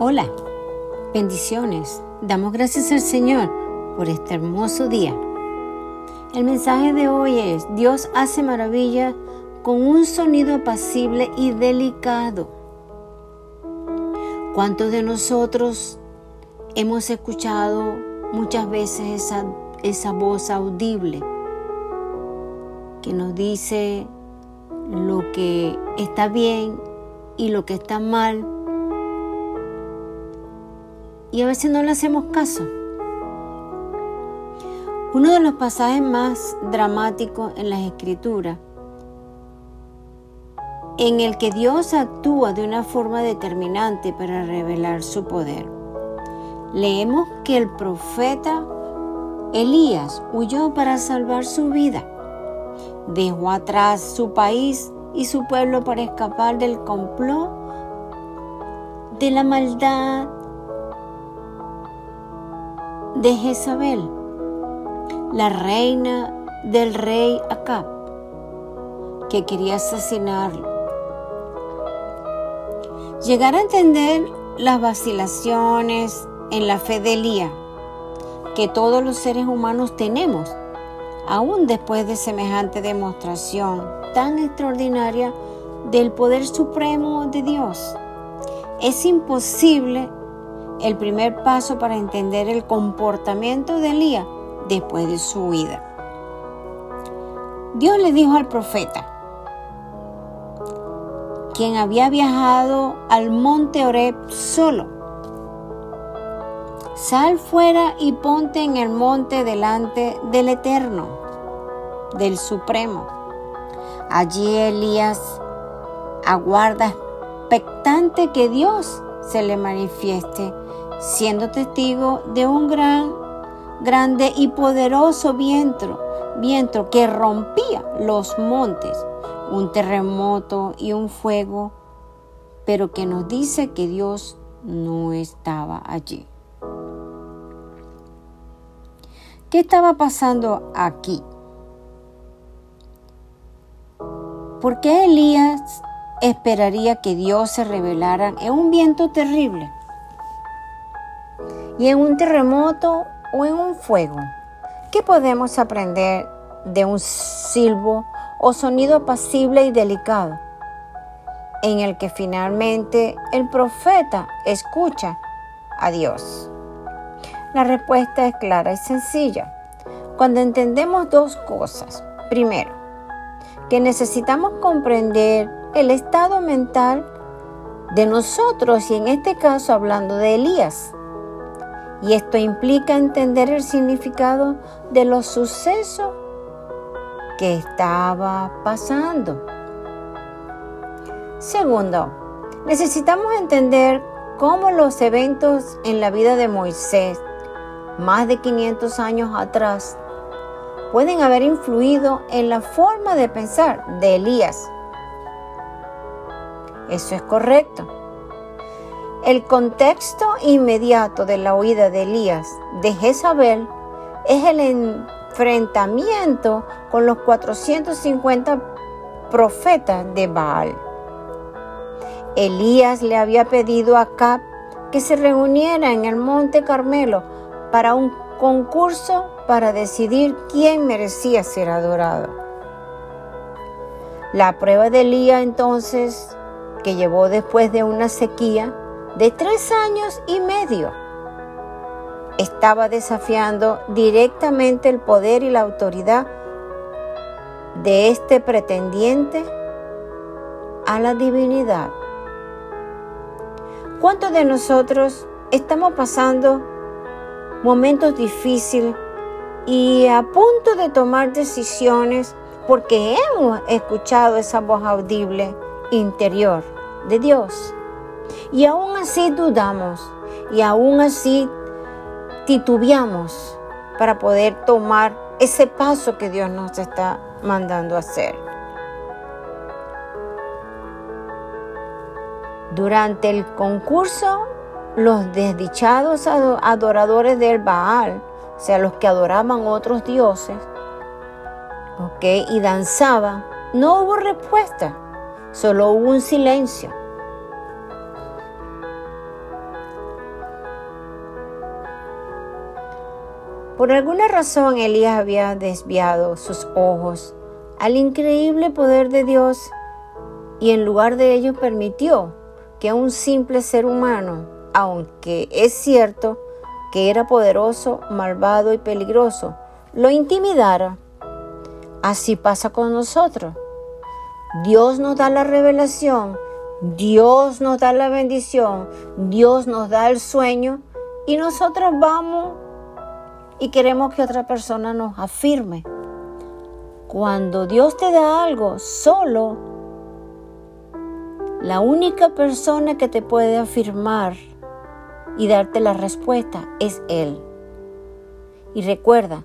Hola, bendiciones. Damos gracias al Señor por este hermoso día. El mensaje de hoy es, Dios hace maravillas con un sonido apacible y delicado. ¿Cuántos de nosotros hemos escuchado muchas veces esa, esa voz audible que nos dice lo que está bien y lo que está mal? Y a veces no le hacemos caso. Uno de los pasajes más dramáticos en las escrituras en el que Dios actúa de una forma determinante para revelar su poder. Leemos que el profeta Elías huyó para salvar su vida. Dejó atrás su país y su pueblo para escapar del complot, de la maldad de Jezabel la reina del rey Acab, que quería asesinarlo. Llegar a entender las vacilaciones en la fe de Elías que todos los seres humanos tenemos, aún después de semejante demostración tan extraordinaria del poder supremo de Dios. Es imposible el primer paso para entender el comportamiento de Elías después de su huida. Dios le dijo al profeta, quien había viajado al monte Oreb solo, sal fuera y ponte en el monte delante del Eterno, del Supremo. Allí Elías aguarda expectante que Dios se le manifieste, siendo testigo de un gran grande y poderoso viento, viento que rompía los montes, un terremoto y un fuego, pero que nos dice que Dios no estaba allí. ¿Qué estaba pasando aquí? ¿Por qué Elías esperaría que Dios se revelara en un viento terrible? Y en un terremoto o en un fuego. ¿Qué podemos aprender de un silbo o sonido apacible y delicado? En el que finalmente el profeta escucha a Dios. La respuesta es clara y sencilla. Cuando entendemos dos cosas. Primero, que necesitamos comprender el estado mental de nosotros y en este caso hablando de Elías y esto implica entender el significado de los sucesos que estaba pasando. Segundo, necesitamos entender cómo los eventos en la vida de Moisés, más de 500 años atrás, pueden haber influido en la forma de pensar de Elías. Eso es correcto. El contexto inmediato de la huida de Elías de Jezabel es el enfrentamiento con los 450 profetas de Baal. Elías le había pedido a Cap que se reuniera en el monte Carmelo para un concurso para decidir quién merecía ser adorado. La prueba de Elías entonces, que llevó después de una sequía, de tres años y medio. Estaba desafiando directamente el poder y la autoridad de este pretendiente a la divinidad. ¿Cuántos de nosotros estamos pasando momentos difíciles y a punto de tomar decisiones porque hemos escuchado esa voz audible interior de Dios? Y aún así dudamos y aún así titubeamos para poder tomar ese paso que Dios nos está mandando hacer. Durante el concurso, los desdichados adoradores del Baal, o sea, los que adoraban otros dioses, ¿ok? Y danzaban, no hubo respuesta, solo hubo un silencio. Por alguna razón Elías había desviado sus ojos al increíble poder de Dios y en lugar de ello permitió que un simple ser humano, aunque es cierto que era poderoso, malvado y peligroso, lo intimidara. Así pasa con nosotros. Dios nos da la revelación, Dios nos da la bendición, Dios nos da el sueño y nosotros vamos y queremos que otra persona nos afirme. Cuando Dios te da algo, solo la única persona que te puede afirmar y darte la respuesta es Él. Y recuerda,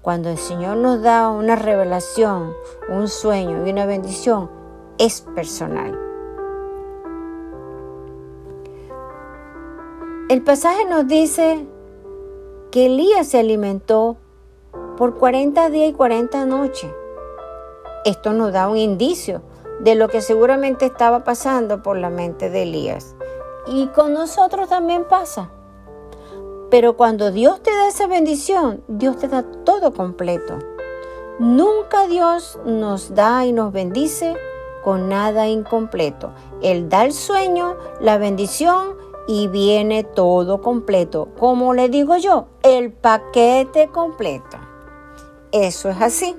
cuando el Señor nos da una revelación, un sueño y una bendición, es personal. El pasaje nos dice que Elías se alimentó por 40 días y 40 noches. Esto nos da un indicio de lo que seguramente estaba pasando por la mente de Elías. Y con nosotros también pasa. Pero cuando Dios te da esa bendición, Dios te da todo completo. Nunca Dios nos da y nos bendice con nada incompleto. Él da el sueño, la bendición y viene todo completo. Como le digo yo, el paquete completo. Eso es así.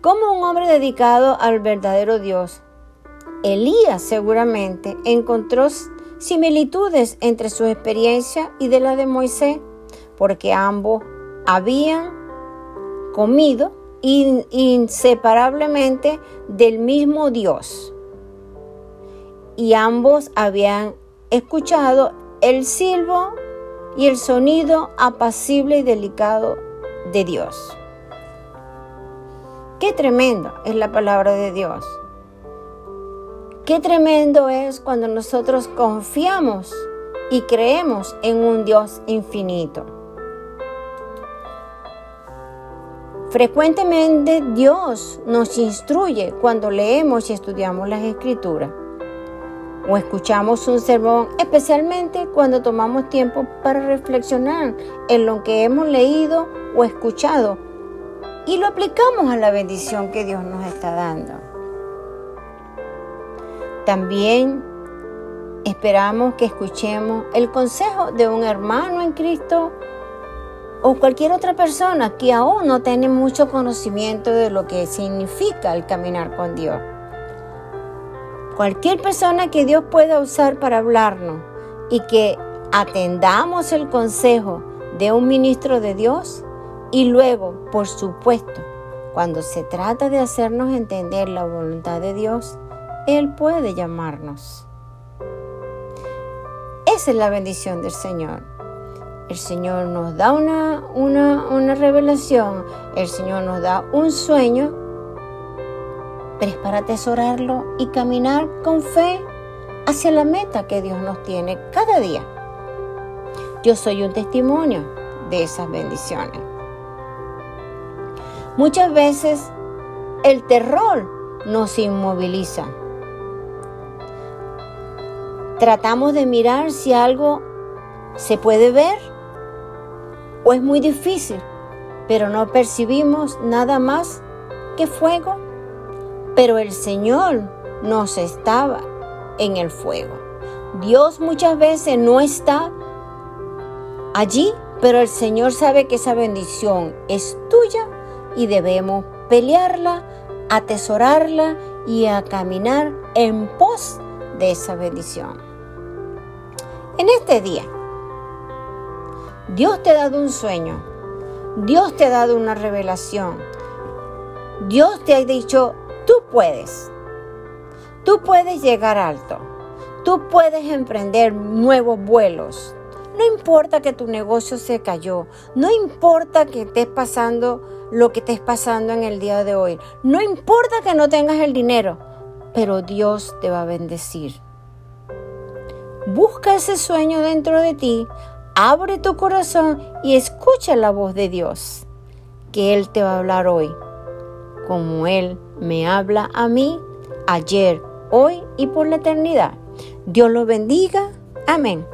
Como un hombre dedicado al verdadero Dios, Elías seguramente encontró similitudes entre su experiencia y de la de Moisés, porque ambos habían comido inseparablemente del mismo Dios y ambos habían escuchado el silbo y el sonido apacible y delicado de Dios. Qué tremendo es la palabra de Dios. Qué tremendo es cuando nosotros confiamos y creemos en un Dios infinito. Frecuentemente Dios nos instruye cuando leemos y estudiamos las escrituras o escuchamos un sermón, especialmente cuando tomamos tiempo para reflexionar en lo que hemos leído o escuchado y lo aplicamos a la bendición que Dios nos está dando. También esperamos que escuchemos el consejo de un hermano en Cristo o cualquier otra persona que aún no tiene mucho conocimiento de lo que significa el caminar con Dios. Cualquier persona que Dios pueda usar para hablarnos y que atendamos el consejo de un ministro de Dios y luego, por supuesto, cuando se trata de hacernos entender la voluntad de Dios, Él puede llamarnos. Esa es la bendición del Señor. El Señor nos da una, una, revelación, el Señor nos da un sueño, pero es para atesorarlo y caminar con fe hacia la meta que Dios nos tiene cada día. Yo soy un testimonio de esas bendiciones. Muchas veces el terror nos inmoviliza. Tratamos de mirar si algo se puede ver o es muy difícil, pero no percibimos nada más que fuego. Pero el Señor nos estaba en el fuego. Dios muchas veces no está allí, pero el Señor sabe que esa bendición es tuya y debemos pelearla, atesorarla y a caminar en pos de esa bendición. En este día, Dios te ha dado un sueño, Dios te ha dado una revelación, Dios te ha dicho, tú puedes, tú puedes llegar alto, tú puedes emprender nuevos vuelos. No importa que tu negocio se cayó, no importa que estés pasando lo que estés pasando en el día de hoy. No importa que no tengas el dinero, pero Dios te va a bendecir. Busca ese sueño dentro de ti, abre tu corazón y escucha la voz de Dios, que Él te va a hablar hoy, como Él me habla a mí ayer, hoy y por la eternidad. Dios lo bendiga. Amén.